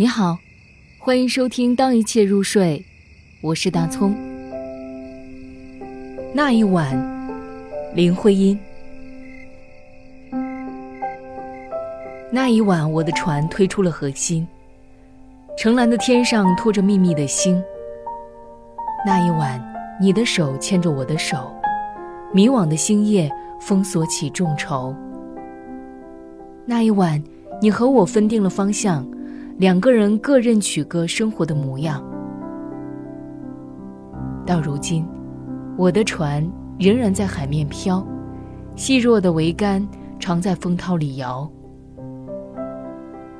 你好，欢迎收听《当一切入睡》，我是大葱。那一晚，林徽因。那一晚，我的船推出了河心，澄蓝的天上托着密密的星。那一晚，你的手牵着我的手，迷惘的星夜封锁起众筹。那一晚，你和我分定了方向。两个人各任取各生活的模样。到如今，我的船仍然在海面飘，细弱的桅杆常在风涛里摇。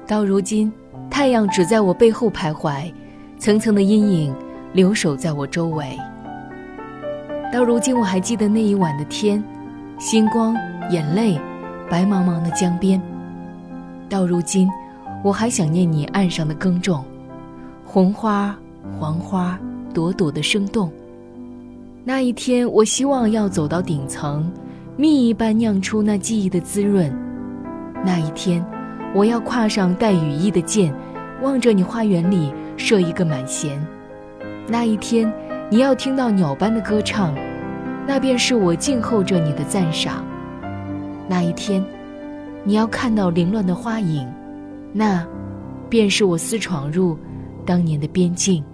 到如今，太阳只在我背后徘徊，层层的阴影留守在我周围。到如今，我还记得那一晚的天，星光、眼泪，白茫茫的江边。到如今。我还想念你岸上的耕种，红花、黄花，朵朵的生动。那一天，我希望要走到顶层，蜜一般酿出那记忆的滋润。那一天，我要跨上带羽翼的箭，望着你花园里射一个满弦。那一天，你要听到鸟般的歌唱，那便是我静候着你的赞赏。那一天，你要看到凌乱的花影。那，便是我私闯入当年的边境。